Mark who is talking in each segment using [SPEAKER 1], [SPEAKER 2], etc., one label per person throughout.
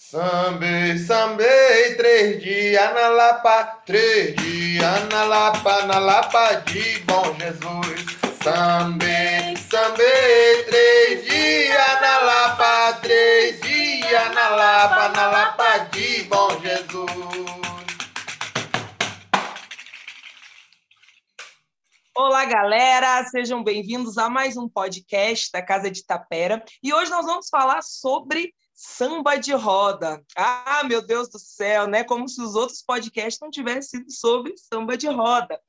[SPEAKER 1] Sambei, sambei, três dias na Lapa, três dias na Lapa, na Lapa de Bom Jesus. Sambei, sambei, três dias na Lapa, três dias na Lapa, na Lapa de Bom Jesus.
[SPEAKER 2] Olá, galera! Sejam bem-vindos a mais um podcast da Casa de Tapera. E hoje nós vamos falar sobre samba de roda. Ah, meu Deus do céu, né? Como se os outros podcasts não tivessem sido sobre samba de roda.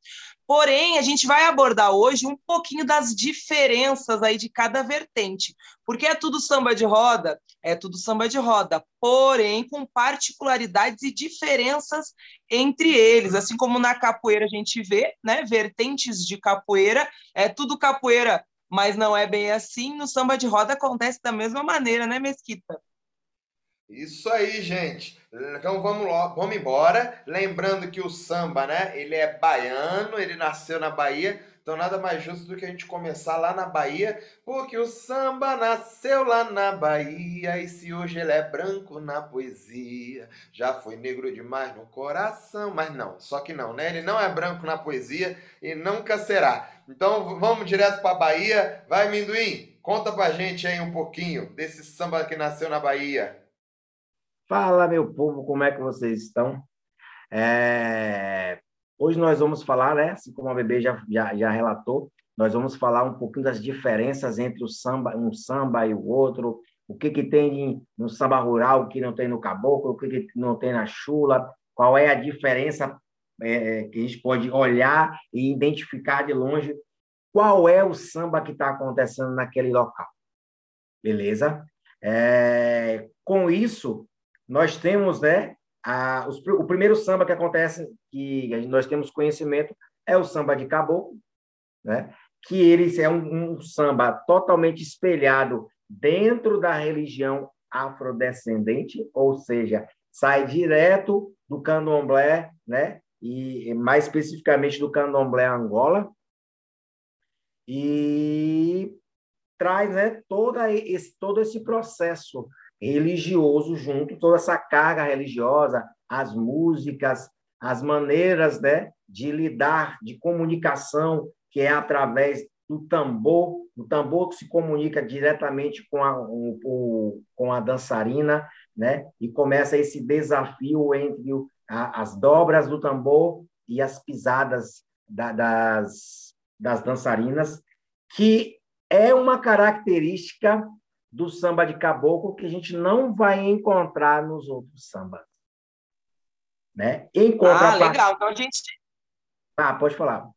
[SPEAKER 2] Porém, a gente vai abordar hoje um pouquinho das diferenças aí de cada vertente. Porque é tudo samba de roda? É tudo samba de roda, porém com particularidades e diferenças entre eles. Assim como na capoeira a gente vê, né, vertentes de capoeira, é tudo capoeira, mas não é bem assim. No samba de roda acontece da mesma maneira, né, Mesquita?
[SPEAKER 1] Isso aí, gente. Então vamos lá, vamos embora. Lembrando que o samba, né? Ele é baiano, ele nasceu na Bahia. Então nada mais justo do que a gente começar lá na Bahia, porque o samba nasceu lá na Bahia e se hoje ele é branco na poesia, já foi negro demais no coração, mas não, só que não, né? Ele não é branco na poesia e nunca será. Então vamos direto para Bahia. Vai, Minduim, conta pra gente aí um pouquinho desse samba que nasceu na Bahia.
[SPEAKER 3] Fala, meu povo, como é que vocês estão? É... Hoje nós vamos falar, né, assim como a bebê já, já, já relatou, nós vamos falar um pouquinho das diferenças entre o samba, um samba e o outro, o que, que tem no samba rural que não tem no caboclo, o que, que não tem na chula, qual é a diferença é, que a gente pode olhar e identificar de longe qual é o samba que está acontecendo naquele local. Beleza? É, com isso, nós temos, né, a, os, o primeiro samba que acontece, que nós temos conhecimento, é o samba de caboclo, né, que ele é um, um samba totalmente espelhado dentro da religião afrodescendente, ou seja, sai direto do candomblé, né, e mais especificamente do candomblé Angola, e traz né, toda esse, todo esse processo religioso junto, toda essa carga religiosa, as músicas, as maneiras né, de lidar, de comunicação, que é através do tambor, o tambor que se comunica diretamente com a, o, com a dançarina, né? e começa esse desafio entre o, a, as dobras do tambor e as pisadas da, das, das dançarinas, que é uma característica do samba de caboclo que a gente não vai encontrar nos outros sambas. Né?
[SPEAKER 2] Em ah, legal. Então a gente.
[SPEAKER 3] Ah, pode falar.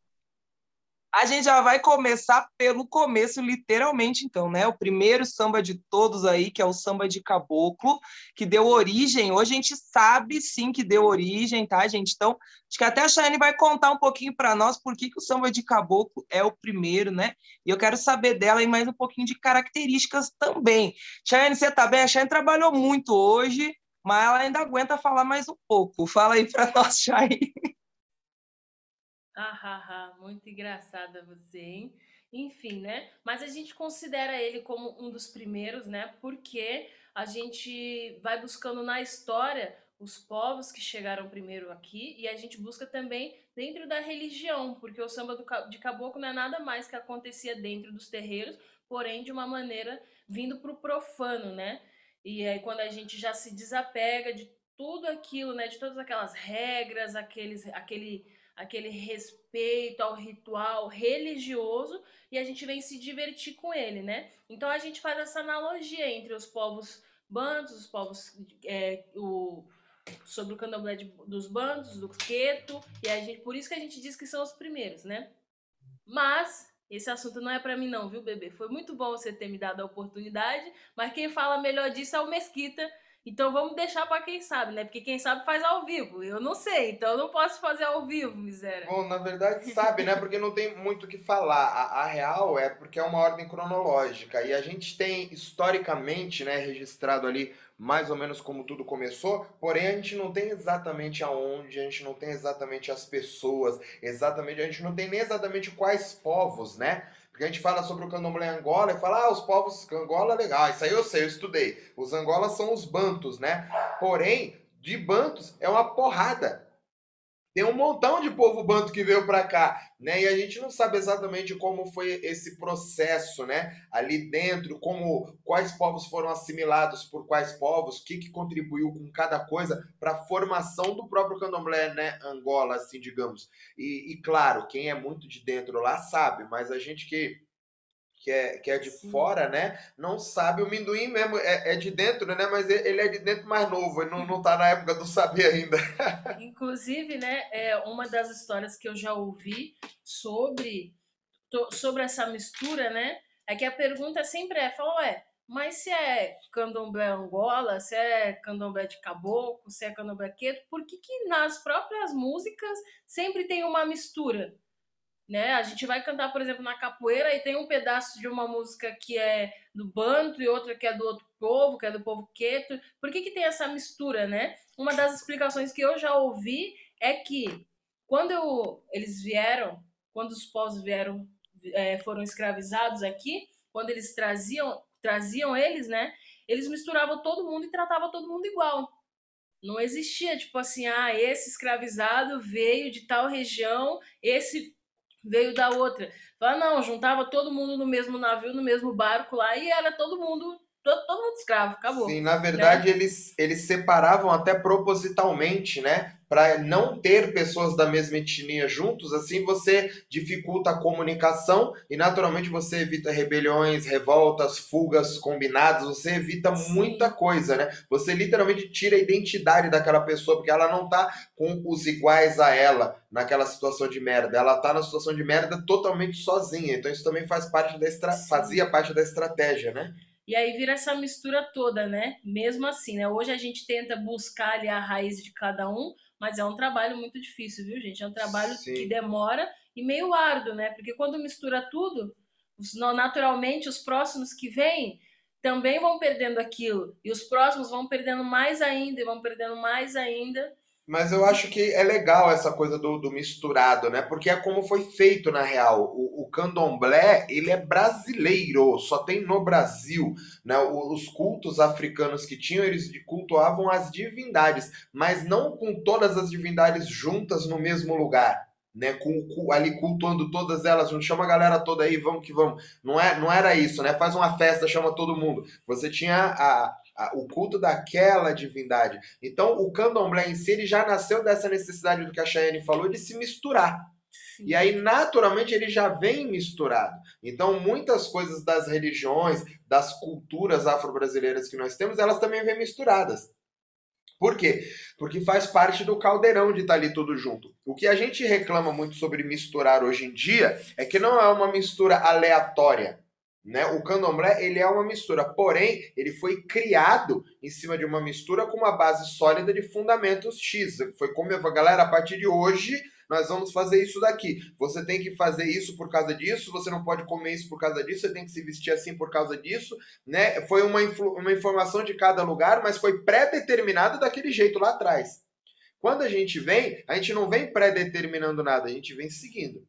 [SPEAKER 2] A gente já vai começar pelo começo, literalmente, então, né? O primeiro samba de todos aí, que é o samba de caboclo, que deu origem. Hoje a gente sabe sim que deu origem, tá, gente? Então, acho que até a Chayane vai contar um pouquinho para nós por que, que o samba de caboclo é o primeiro, né? E eu quero saber dela e mais um pouquinho de características também. Chayane, você tá bem? A Chayane trabalhou muito hoje, mas ela ainda aguenta falar mais um pouco. Fala aí para nós, Chayane.
[SPEAKER 4] Ah, ah, ah, muito engraçada você, hein? Enfim, né? Mas a gente considera ele como um dos primeiros, né? Porque a gente vai buscando na história os povos que chegaram primeiro aqui e a gente busca também dentro da religião, porque o samba do, de caboclo não é nada mais que acontecia dentro dos terreiros, porém de uma maneira vindo para o profano, né? E aí quando a gente já se desapega de tudo aquilo, né? De todas aquelas regras, aqueles, aquele aquele respeito ao ritual religioso e a gente vem se divertir com ele, né? Então a gente faz essa analogia entre os povos bandos, os povos é, o, sobre o candomblé de, dos bandos, do queto, e a gente, por isso que a gente diz que são os primeiros, né? Mas esse assunto não é para mim não, viu, bebê? Foi muito bom você ter me dado a oportunidade, mas quem fala melhor disso é o Mesquita, então vamos deixar para quem sabe, né? Porque quem sabe faz ao vivo. Eu não sei, então eu não posso fazer ao vivo, miséria.
[SPEAKER 1] Bom, na verdade sabe, né? Porque não tem muito o que falar. A, a, real é porque é uma ordem cronológica. E a gente tem historicamente, né, registrado ali mais ou menos como tudo começou, porém a gente não tem exatamente aonde, a gente não tem exatamente as pessoas, exatamente, a gente não tem nem exatamente quais povos, né? Porque a gente fala sobre o candomblé Angola e fala, ah, os povos Angola, legal, isso aí eu sei, eu estudei. Os Angolas são os bantos, né? Porém, de bantos é uma porrada. Tem um montão de povo banto que veio para cá, né? E a gente não sabe exatamente como foi esse processo, né? Ali dentro, como quais povos foram assimilados por quais povos, o que, que contribuiu com cada coisa para a formação do próprio candomblé, né? Angola, assim, digamos. E, e claro, quem é muito de dentro lá sabe, mas a gente que que é, que é de Sim. fora, né? Não sabe. O Minduim mesmo é, é, de dentro, né? Mas ele é de dentro mais novo, ele não, não tá na época do saber ainda.
[SPEAKER 4] Inclusive, né? É uma das histórias que eu já ouvi sobre, sobre essa mistura, né? É que a pergunta sempre é: fala, ué, mas se é candomblé Angola, se é candomblé de caboclo, se é candomblé queto, por que, que nas próprias músicas sempre tem uma mistura? Né? A gente vai cantar, por exemplo, na capoeira e tem um pedaço de uma música que é do banto e outra que é do outro povo, que é do povo queto. Por que, que tem essa mistura, né? Uma das explicações que eu já ouvi é que quando eu, eles vieram, quando os povos vieram, é, foram escravizados aqui, quando eles traziam, traziam eles, né? Eles misturavam todo mundo e tratavam todo mundo igual. Não existia, tipo assim, ah, esse escravizado veio de tal região, esse veio da outra. Fala, não, juntava todo mundo no mesmo navio, no mesmo barco lá, e era todo mundo, todo, todo mundo escravo, acabou.
[SPEAKER 1] Sim, na verdade, né? eles, eles separavam até propositalmente, né? para não ter pessoas da mesma etnia juntos, assim você dificulta a comunicação e naturalmente você evita rebeliões, revoltas, fugas combinadas, você evita Sim. muita coisa, né? Você literalmente tira a identidade daquela pessoa porque ela não tá com os iguais a ela naquela situação de merda. Ela tá na situação de merda totalmente sozinha. Então isso também faz parte da estra... fazia parte da estratégia, né?
[SPEAKER 4] E aí vira essa mistura toda, né? Mesmo assim, né? Hoje a gente tenta buscar ali a raiz de cada um, mas é um trabalho muito difícil, viu, gente? É um trabalho Sim. que demora e meio árduo, né? Porque quando mistura tudo, naturalmente os próximos que vêm também vão perdendo aquilo. E os próximos vão perdendo mais ainda, e vão perdendo mais ainda.
[SPEAKER 1] Mas eu acho que é legal essa coisa do, do, misturado, né? Porque é como foi feito na real. O, o, candomblé, ele é brasileiro, só tem no Brasil. Né? Os cultos africanos que tinham, eles cultuavam as divindades, mas não com todas as divindades juntas no mesmo lugar. Né, com, com, ali cultuando todas elas, chama a galera toda aí, vamos que vamos. Não, é, não era isso, né? Faz uma festa, chama todo mundo. Você tinha a, o culto daquela divindade. Então, o candomblé em si ele já nasceu dessa necessidade do que a Cheyenne falou de se misturar. Sim. E aí, naturalmente, ele já vem misturado. Então, muitas coisas das religiões, das culturas afro-brasileiras que nós temos, elas também vêm misturadas. Por quê? Porque faz parte do caldeirão de estar ali tudo junto. O que a gente reclama muito sobre misturar hoje em dia é que não é uma mistura aleatória. Né? O candomblé ele é uma mistura, porém ele foi criado em cima de uma mistura com uma base sólida de fundamentos X. Foi como eu falei, galera, a partir de hoje nós vamos fazer isso daqui. Você tem que fazer isso por causa disso, você não pode comer isso por causa disso, você tem que se vestir assim por causa disso, né? Foi uma, uma informação de cada lugar, mas foi pré-determinado daquele jeito lá atrás. Quando a gente vem, a gente não vem pré-determinando nada, a gente vem seguindo.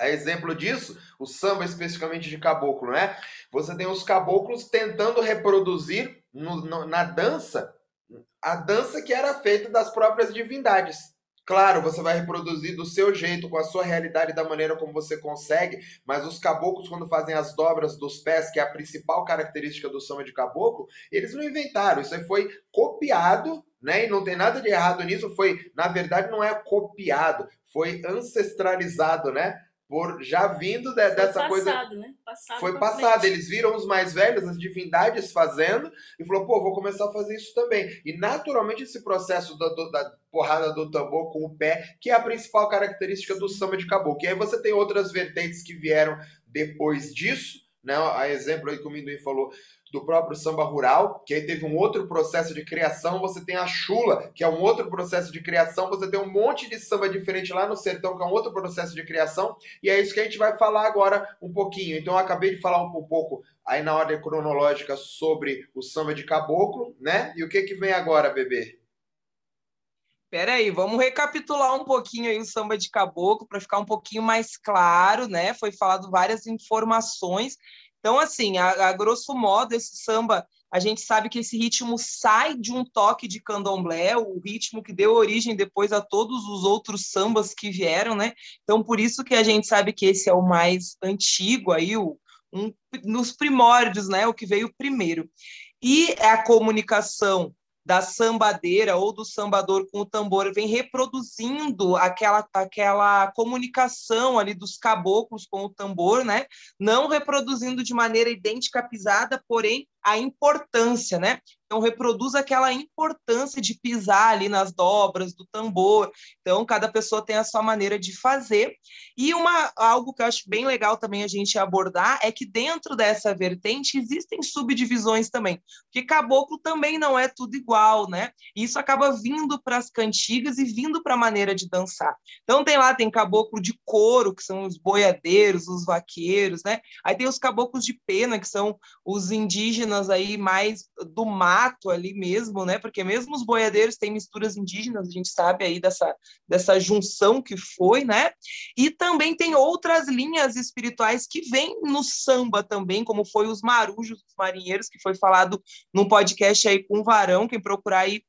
[SPEAKER 1] A exemplo disso, o samba especificamente de caboclo, né? Você tem os caboclos tentando reproduzir no, no, na dança a dança que era feita das próprias divindades. Claro, você vai reproduzir do seu jeito, com a sua realidade, da maneira como você consegue, mas os caboclos, quando fazem as dobras dos pés, que é a principal característica do samba de caboclo, eles não inventaram. Isso aí foi copiado, né? E não tem nada de errado nisso. Foi, na verdade, não é copiado, foi ancestralizado, né? Por já vindo de, dessa
[SPEAKER 4] passado,
[SPEAKER 1] coisa.
[SPEAKER 4] Né? Passado
[SPEAKER 1] foi passado. Eles viram os mais velhos, as divindades fazendo, e falou, pô, vou começar a fazer isso também. E naturalmente esse processo da, da porrada do tambor com o pé, que é a principal característica do samba de caboclo. E aí você tem outras vertentes que vieram depois disso, né? A exemplo aí que o Minduim falou do próprio samba rural, que aí teve um outro processo de criação, você tem a chula, que é um outro processo de criação, você tem um monte de samba diferente lá no sertão, que é um outro processo de criação, e é isso que a gente vai falar agora um pouquinho. Então eu acabei de falar um, um pouco aí na ordem cronológica sobre o samba de caboclo, né? E o que que vem agora, bebê?
[SPEAKER 2] Peraí, vamos recapitular um pouquinho aí o samba de caboclo para ficar um pouquinho mais claro, né? Foi falado várias informações. Então, assim, a, a grosso modo, esse samba, a gente sabe que esse ritmo sai de um toque de candomblé, o ritmo que deu origem depois a todos os outros sambas que vieram, né? Então, por isso que a gente sabe que esse é o mais antigo aí, o, um, nos primórdios, né? O que veio primeiro. E a comunicação da sambadeira ou do sambador com o tambor vem reproduzindo aquela, aquela comunicação ali dos caboclos com o tambor, né? Não reproduzindo de maneira idêntica a pisada, porém a importância, né? Então, reproduz aquela importância de pisar ali nas dobras do tambor. Então, cada pessoa tem a sua maneira de fazer. E uma, algo que eu acho bem legal também a gente abordar é que dentro dessa vertente existem subdivisões também. Porque caboclo também não é tudo igual, né? Isso acaba vindo para as cantigas e vindo para a maneira de dançar. Então, tem lá, tem caboclo de couro, que são os boiadeiros, os vaqueiros, né? Aí tem os caboclos de pena, que são os indígenas aí mais do mato ali mesmo, né? Porque mesmo os boiadeiros têm misturas indígenas, a gente sabe aí dessa, dessa junção que foi, né? E também tem outras linhas espirituais que vêm no samba também, como foi os marujos, os marinheiros, que foi falado num podcast aí com o Varão, quem procurar aí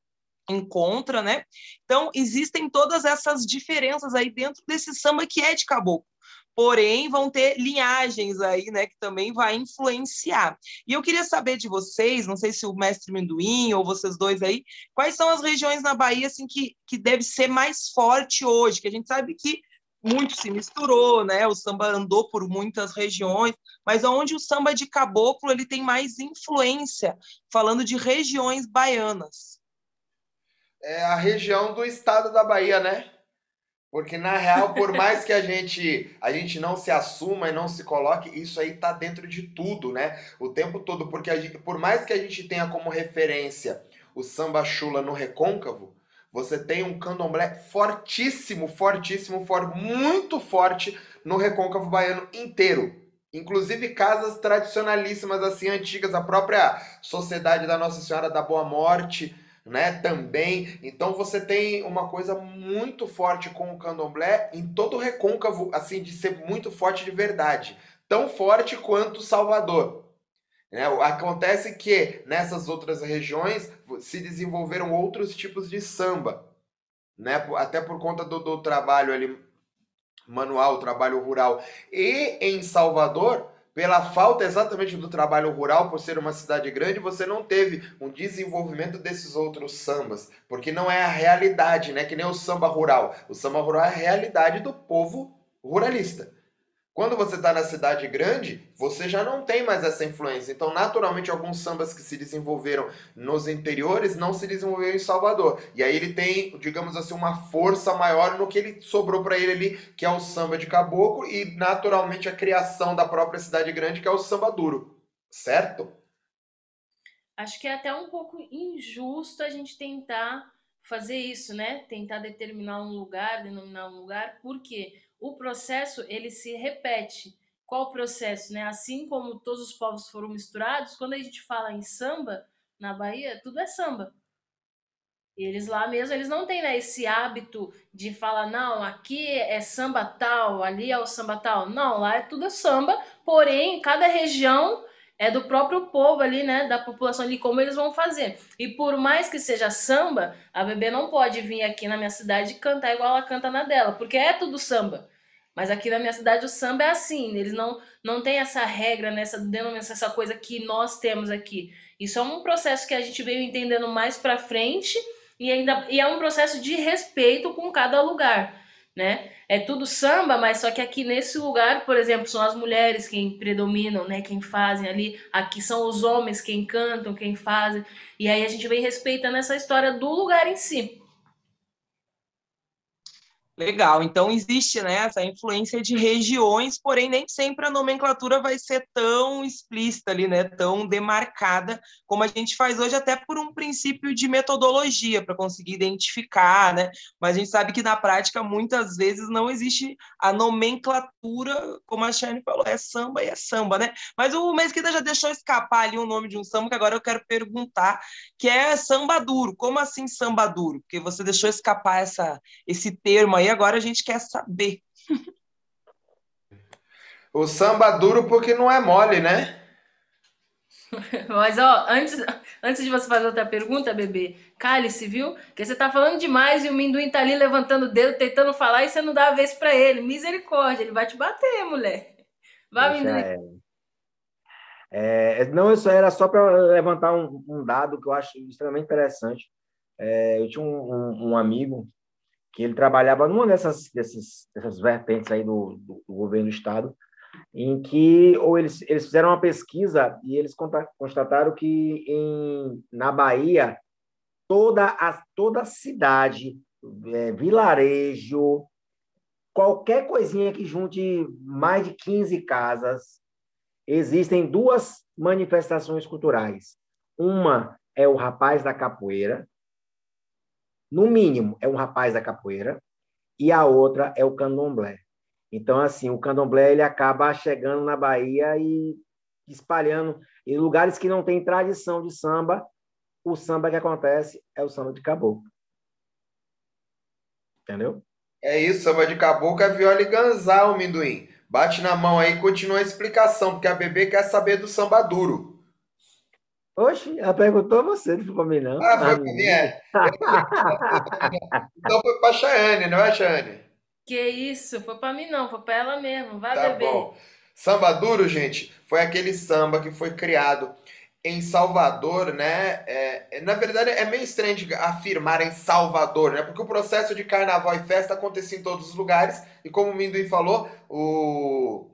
[SPEAKER 2] encontra, né? Então, existem todas essas diferenças aí dentro desse samba que é de caboclo porém vão ter linhagens aí, né, que também vai influenciar. E eu queria saber de vocês, não sei se o mestre Minduim ou vocês dois aí, quais são as regiões na Bahia assim que, que deve ser mais forte hoje, que a gente sabe que muito se misturou, né? O samba andou por muitas regiões, mas onde o samba de caboclo ele tem mais influência, falando de regiões baianas.
[SPEAKER 1] É a região do estado da Bahia, né? Porque na real, por mais que a gente a gente não se assuma e não se coloque, isso aí tá dentro de tudo, né? O tempo todo, porque gente, por mais que a gente tenha como referência o samba chula no recôncavo, você tem um candomblé fortíssimo, fortíssimo, for, muito forte no recôncavo baiano inteiro. Inclusive casas tradicionalíssimas assim antigas, a própria Sociedade da Nossa Senhora da Boa Morte, né, também. Então você tem uma coisa muito forte com o candomblé em todo o recôncavo, assim, de ser muito forte de verdade. Tão forte quanto Salvador. Né? Acontece que nessas outras regiões se desenvolveram outros tipos de samba, né? até por conta do, do trabalho ali manual, trabalho rural. E em Salvador, pela falta exatamente do trabalho rural, por ser uma cidade grande, você não teve um desenvolvimento desses outros sambas, porque não é a realidade, né? Que nem o samba rural. O samba rural é a realidade do povo ruralista. Quando você está na cidade grande, você já não tem mais essa influência. Então, naturalmente, alguns sambas que se desenvolveram nos interiores não se desenvolveram em Salvador. E aí ele tem, digamos assim, uma força maior no que ele sobrou para ele ali, que é o samba de caboclo, e naturalmente a criação da própria cidade grande, que é o samba duro. Certo?
[SPEAKER 4] Acho que é até um pouco injusto a gente tentar fazer isso, né? Tentar determinar um lugar, denominar um lugar, por quê? O processo ele se repete. Qual o processo, né? Assim como todos os povos foram misturados, quando a gente fala em samba na Bahia, tudo é samba. Eles lá mesmo, eles não têm né, esse hábito de falar, não, aqui é samba tal, ali é o samba tal. Não, lá é tudo samba, porém, cada região é do próprio povo ali, né, da população ali, como eles vão fazer. E por mais que seja samba, a bebê não pode vir aqui na minha cidade cantar igual ela canta na dela, porque é tudo samba. Mas aqui na minha cidade o samba é assim, eles não, não tem essa regra, nessa né, denominação, essa coisa que nós temos aqui. Isso é um processo que a gente veio entendendo mais para frente e ainda e é um processo de respeito com cada lugar né? É tudo samba, mas só que aqui nesse lugar, por exemplo, são as mulheres quem predominam, né? Quem fazem ali. Aqui são os homens quem cantam, quem fazem. E aí a gente vem respeitando essa história do lugar em si.
[SPEAKER 2] Legal, então existe né, essa influência de regiões, porém nem sempre a nomenclatura vai ser tão explícita ali, né, tão demarcada como a gente faz hoje, até por um princípio de metodologia para conseguir identificar, né? Mas a gente sabe que na prática muitas vezes não existe a nomenclatura, como a Shane falou, é samba e é samba, né? Mas o Mesquita já deixou escapar ali o nome de um samba que agora eu quero perguntar, que é samba duro. Como assim samba duro? Porque você deixou escapar essa, esse termo aí agora a gente quer saber.
[SPEAKER 1] O samba duro porque não é mole, né?
[SPEAKER 4] Mas, ó, antes, antes de você fazer outra pergunta, bebê, cale-se, viu? Porque você tá falando demais e o Minduim tá ali levantando o dedo, tentando falar e você não dá a vez para ele. Misericórdia, ele vai te bater, mulher. Vai, Minduim.
[SPEAKER 3] É, não, isso era só para levantar um, um, dado que eu acho extremamente interessante. É, eu tinha um, um, um amigo que ele trabalhava numa dessas, dessas, dessas vertentes aí do, do, do governo do estado, em que ou eles, eles fizeram uma pesquisa e eles constataram que em, na Bahia toda a toda a cidade, é, vilarejo, qualquer coisinha que junte mais de 15 casas, existem duas manifestações culturais. Uma é o rapaz da capoeira, no mínimo, é um rapaz da capoeira, e a outra é o candomblé. Então, assim, o candomblé ele acaba chegando na Bahia e espalhando em lugares que não tem tradição de samba. O samba que acontece é o samba de caboclo. Entendeu?
[SPEAKER 1] É isso, samba de caboclo é viola e ganzá, o minduim. Bate na mão aí e continua a explicação, porque a bebê quer saber do samba duro.
[SPEAKER 3] Oxe, ela perguntou a você, não foi para mim, não.
[SPEAKER 1] Ah, foi para mim, é. então foi para a Chayane, não é, Chayane?
[SPEAKER 4] Que isso, foi para mim não, foi para ela mesmo, vai tá beber. Bom.
[SPEAKER 1] Samba duro, gente, foi aquele samba que foi criado em Salvador, né? É, na verdade, é meio estranho de afirmar em Salvador, né? Porque o processo de carnaval e festa acontecia em todos os lugares, e como o Minduim falou, o,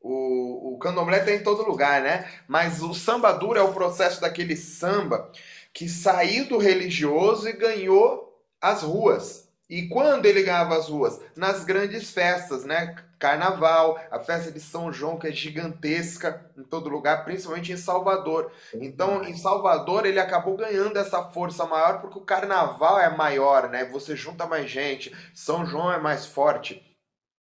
[SPEAKER 1] o, o candomblé tem em todo lugar, né? Mas o samba duro é o processo daquele samba que saiu do religioso e ganhou as ruas. E quando ele ganhava as ruas? Nas grandes festas, né? Carnaval, a festa de São João, que é gigantesca em todo lugar, principalmente em Salvador. Então, em Salvador, ele acabou ganhando essa força maior porque o carnaval é maior, né? Você junta mais gente, São João é mais forte.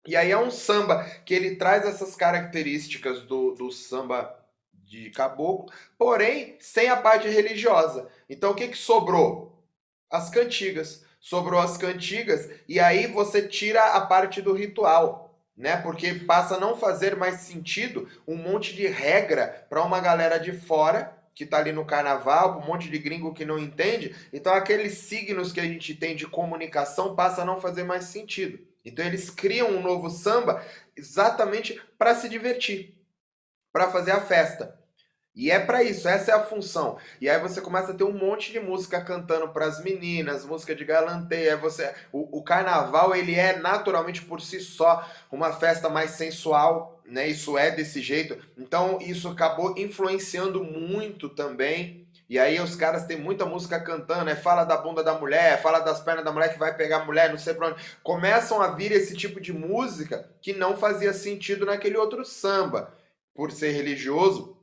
[SPEAKER 1] E aí é um samba que ele traz essas características do, do samba de caboclo, porém sem a parte religiosa. Então o que, que sobrou? As cantigas. Sobrou as cantigas e aí você tira a parte do ritual, né? Porque passa a não fazer mais sentido um monte de regra para uma galera de fora que tá ali no carnaval, um monte de gringo que não entende. Então aqueles signos que a gente tem de comunicação passa a não fazer mais sentido. Então eles criam um novo samba exatamente para se divertir, para fazer a festa. E é para isso, essa é a função. E aí você começa a ter um monte de música cantando para as meninas, música de galanteia. Você, o, o, carnaval ele é naturalmente por si só uma festa mais sensual, né? Isso é desse jeito. Então isso acabou influenciando muito também e aí os caras têm muita música cantando, é fala da bunda da mulher, fala das pernas da mulher que vai pegar a mulher, não sei pra onde. Começam a vir esse tipo de música que não fazia sentido naquele outro samba, por ser religioso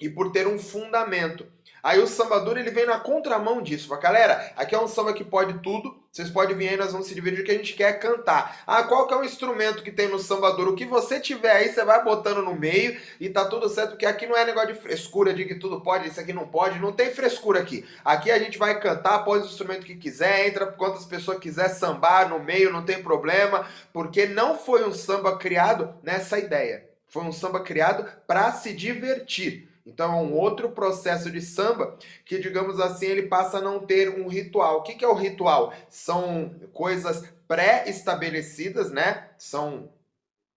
[SPEAKER 1] e por ter um fundamento. Aí o samba ele vem na contramão disso. Fala, galera, aqui é um samba que pode tudo. Vocês podem vir aí, nós vamos se dividir. O que a gente quer é cantar. Ah, qual que é o instrumento que tem no samba duro? O que você tiver aí, você vai botando no meio e tá tudo certo. Porque aqui não é negócio de frescura, de que tudo pode, isso aqui não pode. Não tem frescura aqui. Aqui a gente vai cantar, pode o instrumento que quiser, entra quantas pessoas quiser sambar no meio, não tem problema. Porque não foi um samba criado nessa ideia. Foi um samba criado para se divertir. Então é um outro processo de samba que, digamos assim, ele passa a não ter um ritual. O que, que é o ritual? São coisas pré-estabelecidas, né? São,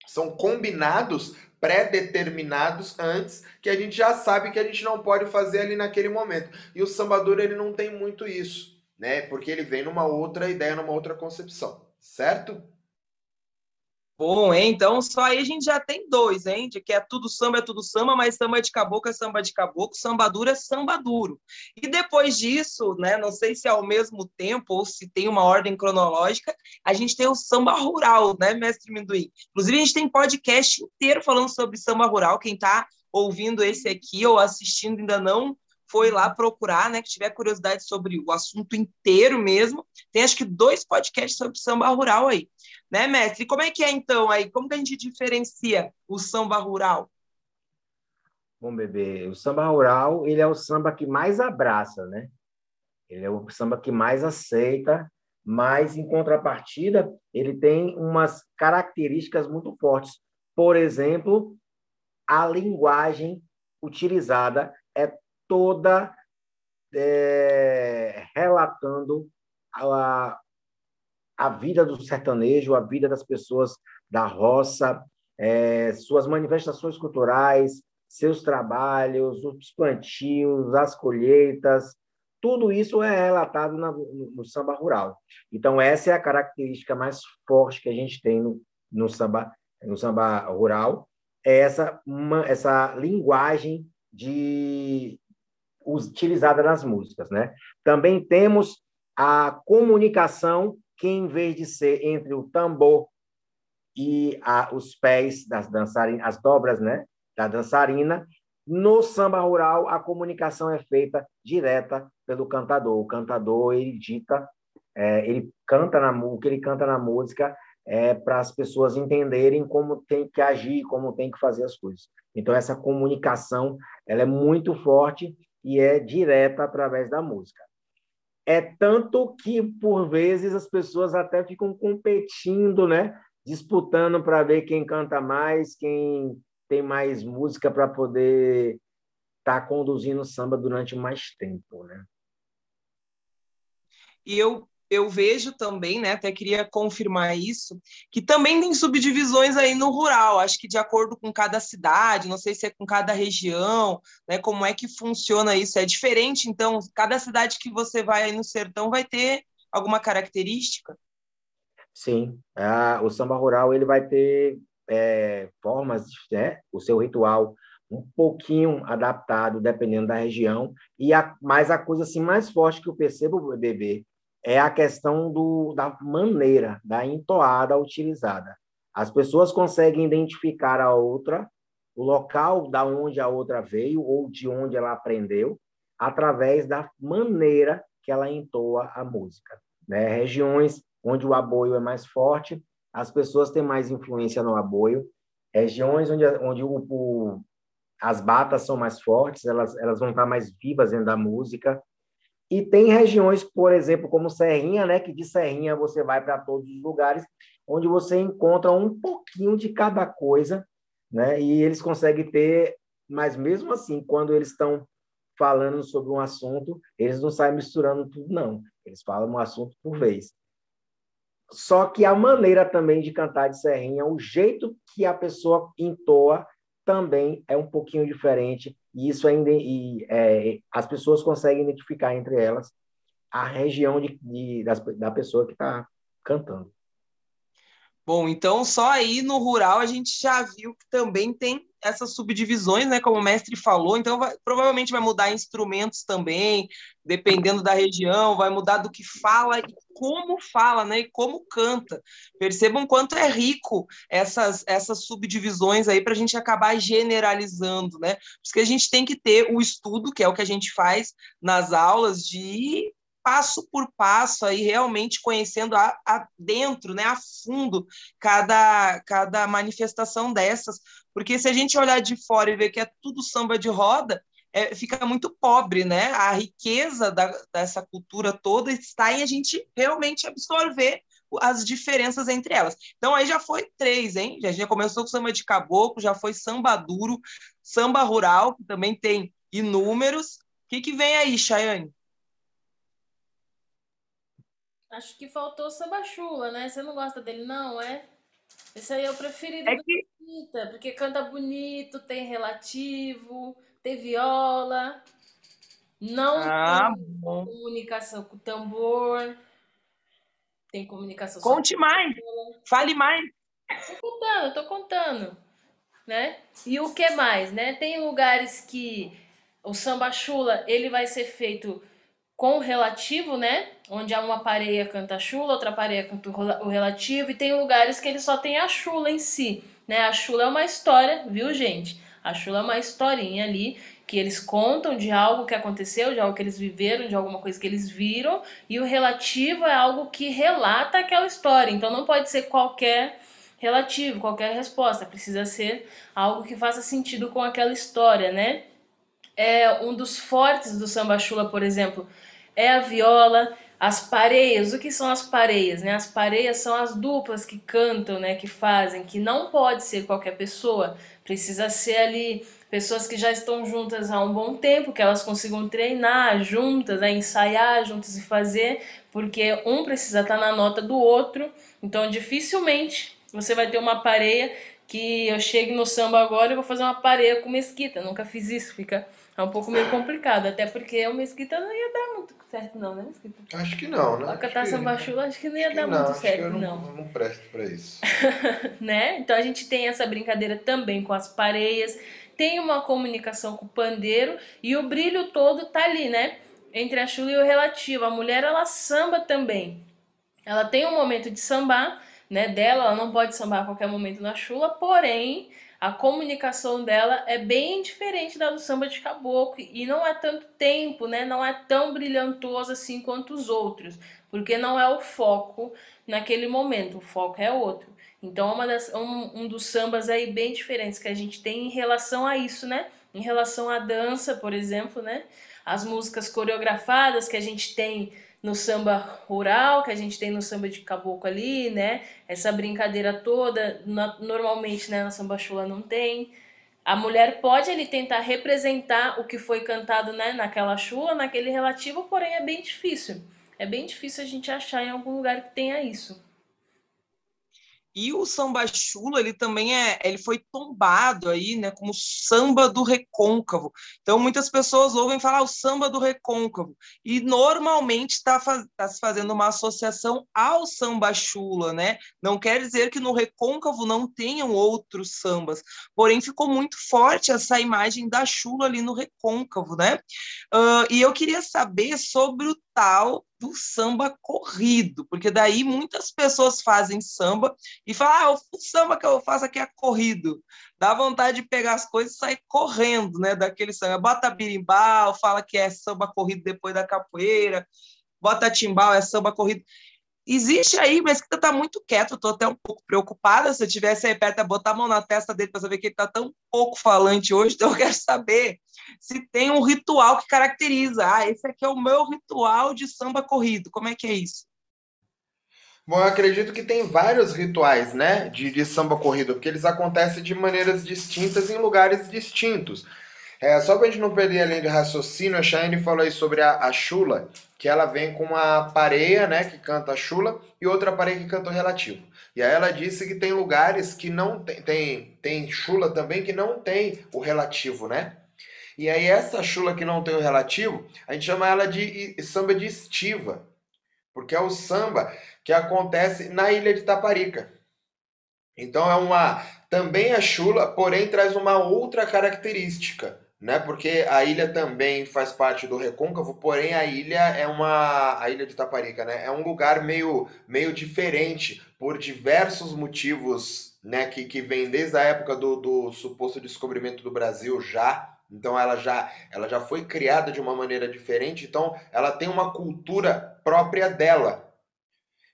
[SPEAKER 1] são combinados, pré-determinados antes, que a gente já sabe que a gente não pode fazer ali naquele momento. E o sambador ele não tem muito isso, né? Porque ele vem numa outra ideia, numa outra concepção, certo?
[SPEAKER 2] Bom, hein? Então só aí a gente já tem dois, hein? De que é tudo samba, é tudo samba, mas samba de caboclo é samba de caboclo, samba duro é samba duro. E depois disso, né? Não sei se ao mesmo tempo ou se tem uma ordem cronológica, a gente tem o samba rural, né, mestre Minduim? Inclusive, a gente tem podcast inteiro falando sobre samba rural. Quem está ouvindo esse aqui ou assistindo ainda não foi lá procurar, né? Que tiver curiosidade sobre o assunto inteiro mesmo, tem acho que dois podcasts sobre samba rural aí, né, mestre? Como é que é então aí? Como que a gente diferencia o samba rural?
[SPEAKER 3] Bom, bebê, o samba rural, ele é o samba que mais abraça, né? Ele é o samba que mais aceita, mas em contrapartida, ele tem umas características muito fortes. Por exemplo, a linguagem utilizada é toda é, relatando a, a vida do sertanejo, a vida das pessoas da roça, é, suas manifestações culturais, seus trabalhos, os plantios, as colheitas, tudo isso é relatado na, no, no, samba rural. Então, essa é a característica mais forte que a gente tem no, no samba, no samba rural, é essa, uma, essa linguagem de, utilizada nas músicas, né? Também temos a comunicação que, em vez de ser entre o tambor e a, os pés das dançarinas, as dobras, né, da dançarina, no samba rural a comunicação é feita direta pelo cantador. O cantador ele dita, é, ele canta na o que ele canta na música é para as pessoas entenderem como tem que agir, como tem que fazer as coisas. Então essa comunicação ela é muito forte e é direta através da música. É tanto que, por vezes, as pessoas até ficam competindo, né? disputando para ver quem canta mais, quem tem mais música para poder estar tá conduzindo samba durante mais tempo. Né?
[SPEAKER 2] E eu eu vejo também, né, até queria confirmar isso, que também tem subdivisões aí no rural, acho que de acordo com cada cidade, não sei se é com cada região, né, como é que funciona isso, é diferente, então, cada cidade que você vai aí no sertão vai ter alguma característica?
[SPEAKER 3] Sim, ah, o samba rural ele vai ter é, formas, né, o seu ritual um pouquinho adaptado, dependendo da região, e a, mas a coisa assim mais forte que eu percebo, bebê, é a questão do, da maneira, da entoada utilizada. As pessoas conseguem identificar a outra, o local da onde a outra veio ou de onde ela aprendeu, através da maneira que ela entoa a música. Né? Regiões onde o aboio é mais forte, as pessoas têm mais influência no aboio. Regiões onde, onde o, o, as batas são mais fortes, elas, elas vão estar mais vivas dentro da música. E tem regiões, por exemplo, como Serrinha, né, que de Serrinha você vai para todos os lugares, onde você encontra um pouquinho de cada coisa, né? E eles conseguem ter, mas mesmo assim, quando eles estão falando sobre um assunto, eles não saem misturando tudo, não. Eles falam um assunto por vez. Só que a maneira também de cantar de Serrinha, o jeito que a pessoa entoa, também é um pouquinho diferente e isso ainda e, é, as pessoas conseguem identificar entre elas a região de, de das, da pessoa que está cantando.
[SPEAKER 2] Bom, então só aí no rural a gente já viu que também tem essas subdivisões, né, como o mestre falou, então vai, provavelmente vai mudar instrumentos também, dependendo da região, vai mudar do que fala e como fala, né, e como canta. Percebam quanto é rico essas, essas subdivisões aí para a gente acabar generalizando, né? Por isso que a gente tem que ter o estudo, que é o que a gente faz nas aulas, de passo por passo aí realmente conhecendo a, a, dentro, né, a fundo cada cada manifestação dessas, porque se a gente olhar de fora e ver que é tudo samba de roda, é, fica muito pobre, né? A riqueza da, dessa cultura toda está em a gente realmente absorver as diferenças entre elas. Então aí já foi três, hein? Já, já começou com samba de caboclo, já foi samba duro, samba rural, que também tem inúmeros. O que, que vem aí, Chayane?
[SPEAKER 4] Acho que faltou samba chula, né? Você não gosta dele, não, é? Esse aí é o preferido
[SPEAKER 2] é que...
[SPEAKER 4] Anitta, porque canta bonito, tem relativo, tem viola, não
[SPEAKER 2] ah,
[SPEAKER 4] tem bom. comunicação com tambor, tem comunicação
[SPEAKER 2] Conte mais, fale mais.
[SPEAKER 4] Tô contando, tô contando, né? E o que mais, né? Tem lugares que o samba chula, ele vai ser feito com o relativo, né? Onde há uma pareia canta a chula, outra pareia canta o relativo, e tem lugares que ele só tem a chula em si, né? A chula é uma história, viu, gente? A chula é uma historinha ali que eles contam de algo que aconteceu, de algo que eles viveram, de alguma coisa que eles viram, e o relativo é algo que relata aquela história. Então não pode ser qualquer relativo, qualquer resposta, precisa ser algo que faça sentido com aquela história, né? É um dos fortes do samba chula, por exemplo, é a viola, as pareias. O que são as pareias, né? As pareias são as duplas que cantam, né, que fazem, que não pode ser qualquer pessoa, precisa ser ali pessoas que já estão juntas há um bom tempo, que elas consigam treinar juntas, né, ensaiar juntas e fazer, porque um precisa estar na nota do outro. Então, dificilmente você vai ter uma pareia que eu chegue no samba agora e vou fazer uma pareia com mesquita. Nunca fiz isso, fica é um pouco meio complicado, até porque o mesquita não ia dar muito certo, não, né, mesquita?
[SPEAKER 1] Acho que não, né?
[SPEAKER 4] A cantar samba chula acho que não ia dar não, muito certo,
[SPEAKER 1] não.
[SPEAKER 4] não.
[SPEAKER 1] Eu não presto pra isso.
[SPEAKER 4] né? Então a gente tem essa brincadeira também com as pareias tem uma comunicação com o pandeiro e o brilho todo tá ali, né? Entre a chula e o relativo. A mulher, ela samba também. Ela tem um momento de sambar, né, dela, ela não pode sambar a qualquer momento na chula, porém, a comunicação dela é bem diferente da do samba de caboclo e não é tanto tempo, né? Não é tão brilhantoso assim quanto os outros, porque não é o foco naquele momento, o foco é outro. Então, é uma das, um, um dos sambas aí bem diferentes que a gente tem em relação a isso, né? Em relação à dança, por exemplo, né? As músicas coreografadas que a gente tem no samba rural, que a gente tem no samba de caboclo ali, né? Essa brincadeira toda, normalmente, né, na samba chula não tem. A mulher pode ali tentar representar o que foi cantado, né, naquela chula, naquele relativo, porém é bem difícil. É bem difícil a gente achar em algum lugar que tenha isso.
[SPEAKER 2] E o samba chula, ele também é, ele foi tombado aí, né, como samba do recôncavo. Então muitas pessoas ouvem falar o samba do recôncavo e normalmente está faz, tá se fazendo uma associação ao samba chula, né? Não quer dizer que no recôncavo não tenham outros sambas, porém ficou muito forte essa imagem da chula ali no recôncavo, né? Uh, e eu queria saber sobre o tal do samba corrido, porque daí muitas pessoas fazem samba e falam, ah, o samba que eu faço aqui é corrido. Dá vontade de pegar as coisas e sair correndo, né, daquele samba. Bota birimbau, fala que é samba corrido depois da capoeira, bota timbal, é samba corrido. Existe aí, mas que tá muito quieto, tô até um pouco preocupada. Se eu tivesse aí perto, botar a mão na testa dele para saber que ele tá tão pouco falante hoje, então eu quero saber se tem um ritual que caracteriza. Ah, esse aqui é o meu ritual de samba corrido. Como é que é isso?
[SPEAKER 1] Bom, eu acredito que tem vários rituais, né, de, de samba corrido, porque eles acontecem de maneiras distintas em lugares distintos. É, só para a gente não perder a linha de raciocínio, a Shane falou aí sobre a, a chula, que ela vem com uma pareia, né, que canta a chula, e outra pareia que canta relativo. E aí ela disse que tem lugares que não tem, tem, tem chula também que não tem o relativo, né? E aí essa chula que não tem o relativo, a gente chama ela de samba de estiva, porque é o samba que acontece na ilha de Taparica. Então é uma também é chula, porém traz uma outra característica né? Porque a ilha também faz parte do Recôncavo, porém a ilha é uma a ilha de Taparica, né? É um lugar meio meio diferente por diversos motivos, né? Que, que vem desde a época do, do suposto descobrimento do Brasil já. Então ela já ela já foi criada de uma maneira diferente. Então ela tem uma cultura própria dela.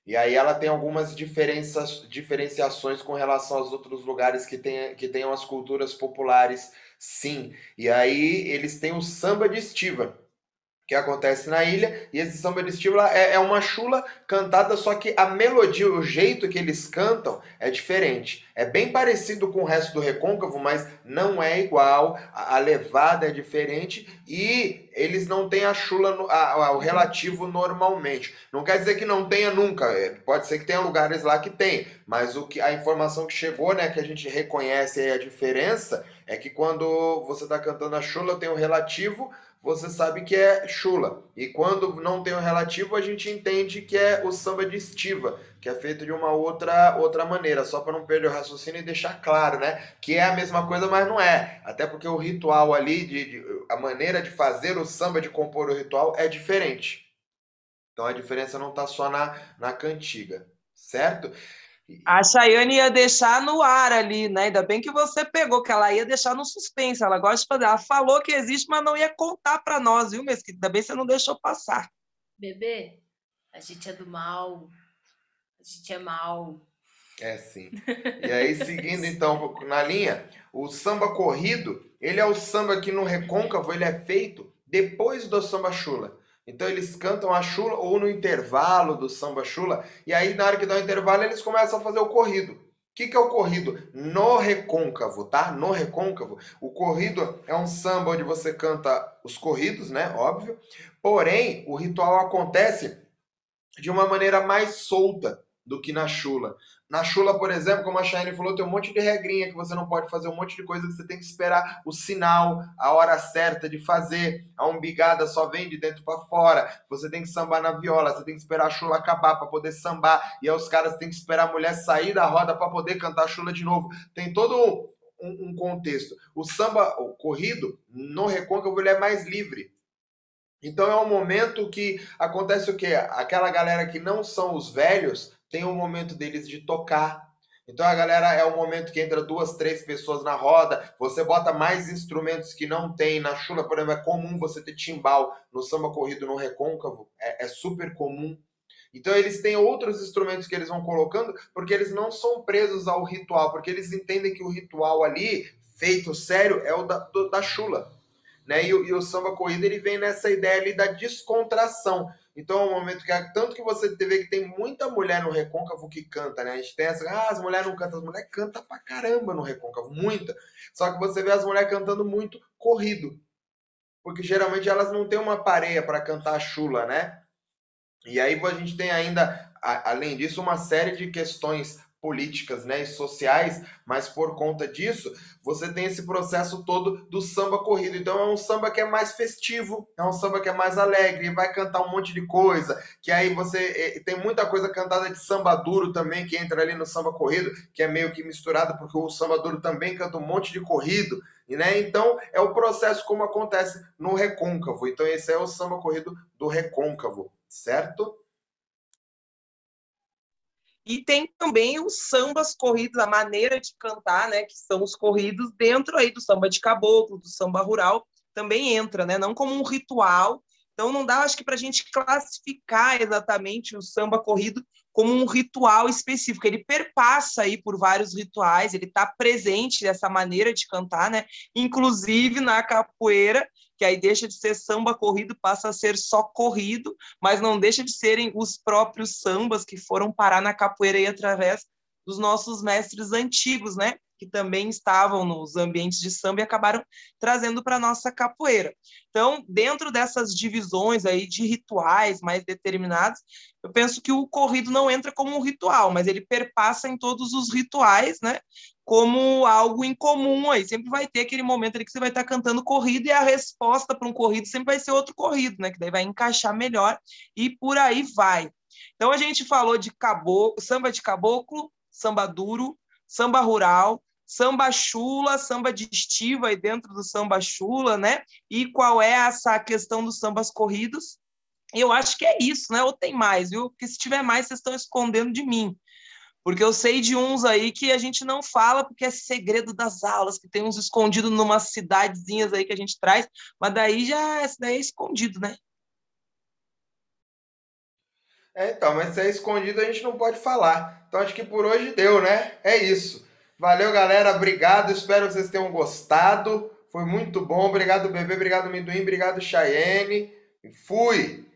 [SPEAKER 1] E aí ela tem algumas diferenças, diferenciações com relação aos outros lugares que, tem, que tenham as culturas populares Sim. E aí eles têm o samba de estiva, que acontece na ilha, e esse samba de estiva é, é uma chula cantada, só que a melodia, o jeito que eles cantam é diferente. É bem parecido com o resto do recôncavo, mas não é igual, a, a levada é diferente e eles não têm a chula, no, a, a, o relativo normalmente. Não quer dizer que não tenha nunca, é, pode ser que tenha lugares lá que tem, mas o que a informação que chegou, né, que a gente reconhece a diferença, é que quando você está cantando a chula, tem o relativo, você sabe que é chula. E quando não tem o relativo, a gente entende que é o samba de estiva, que é feito de uma outra outra maneira, só para não perder o raciocínio e deixar claro, né? Que é a mesma coisa, mas não é. Até porque o ritual ali, de, de a maneira de fazer o samba, de compor o ritual é diferente. Então a diferença não está só na, na cantiga, certo?
[SPEAKER 2] A Chayane ia deixar no ar ali, né? Ainda bem que você pegou, que ela ia deixar no suspense. Ela gosta de fazer. Ela falou que existe, mas não ia contar para nós, viu, Mesquita? Ainda bem que você não deixou passar.
[SPEAKER 4] Bebê, a gente é do mal. A gente é mal.
[SPEAKER 1] É sim. E aí, seguindo então na linha, o samba corrido, ele é o samba que no recôncavo ele é feito depois do samba chula. Então eles cantam a chula ou no intervalo do samba chula, e aí na hora que dá o intervalo eles começam a fazer o corrido. O que, que é o corrido? No recôncavo, tá? No recôncavo. O corrido é um samba onde você canta os corridos, né? Óbvio. Porém, o ritual acontece de uma maneira mais solta do que na chula. Na chula, por exemplo, como a Shine falou, tem um monte de regrinha que você não pode fazer, um monte de coisa que você tem que esperar o sinal, a hora certa de fazer. A umbigada só vem de dentro para fora. Você tem que sambar na viola, você tem que esperar a chula acabar para poder sambar. E aí os caras têm que esperar a mulher sair da roda para poder cantar a chula de novo. Tem todo um, um contexto. O samba, o corrido, no recôncavo, ele é mais livre. Então é um momento que acontece o quê? Aquela galera que não são os velhos tem um momento deles de tocar. Então a galera é o momento que entra duas, três pessoas na roda, você bota mais instrumentos que não tem. Na chula, por exemplo, é comum você ter timbal no samba corrido no recôncavo, é, é super comum. Então eles têm outros instrumentos que eles vão colocando, porque eles não são presos ao ritual, porque eles entendem que o ritual ali, feito sério, é o da, do, da chula. Né? E, e, o samba corrido ele vem nessa ideia ali da descontração. Então é um momento que tanto que você vê que tem muita mulher no recôncavo que canta, né? A gente tem essa, ah, as mulheres não cantam, as mulheres cantam pra caramba no recôncavo, muita. Só que você vê as mulheres cantando muito corrido. Porque geralmente elas não têm uma pareia para cantar chula, né? E aí a gente tem ainda, além disso, uma série de questões políticas né, e sociais, mas por conta disso, você tem esse processo todo do samba corrido. Então é um samba que é mais festivo, é um samba que é mais alegre, vai cantar um monte de coisa, que aí você tem muita coisa cantada de samba duro também, que entra ali no samba corrido, que é meio que misturado, porque o samba duro também canta um monte de corrido, né? Então é o processo como acontece no recôncavo. Então esse é o samba corrido do recôncavo, certo?
[SPEAKER 2] E tem também os sambas corridos, a maneira de cantar, né, que são os corridos dentro aí do samba de caboclo, do samba rural, também entra, né, não como um ritual. Então não dá, acho que para a gente classificar exatamente o samba corrido como um ritual específico. Ele perpassa aí por vários rituais, ele está presente dessa maneira de cantar, né? Inclusive na capoeira, que aí deixa de ser samba corrido, passa a ser só corrido, mas não deixa de serem os próprios sambas que foram parar na capoeira aí através dos nossos mestres antigos, né? Que também estavam nos ambientes de samba e acabaram trazendo para nossa capoeira. Então, dentro dessas divisões aí de rituais mais determinados, eu penso que o corrido não entra como um ritual, mas ele perpassa em todos os rituais, né? Como algo incomum aí. Sempre vai ter aquele momento ali que você vai estar cantando corrido e a resposta para um corrido sempre vai ser outro corrido, né? Que daí vai encaixar melhor e por aí vai. Então a gente falou de caboclo, samba de caboclo, samba duro, samba rural, samba chula, samba de estiva aí dentro do samba chula, né? E qual é essa questão dos sambas corridos? Eu acho que é isso, né? Ou tem mais, viu? Porque se tiver mais, vocês estão escondendo de mim. Porque eu sei de uns aí que a gente não fala porque é segredo das aulas, que tem uns escondidos numa cidadezinhas aí que a gente traz, mas daí já esse daí é escondido, né?
[SPEAKER 1] É, então, mas se é escondido a gente não pode falar. Então acho que por hoje deu, né? É isso. Valeu, galera. Obrigado. Espero que vocês tenham gostado. Foi muito bom. Obrigado, bebê. Obrigado, Minduim. Obrigado, Chayenne. Fui!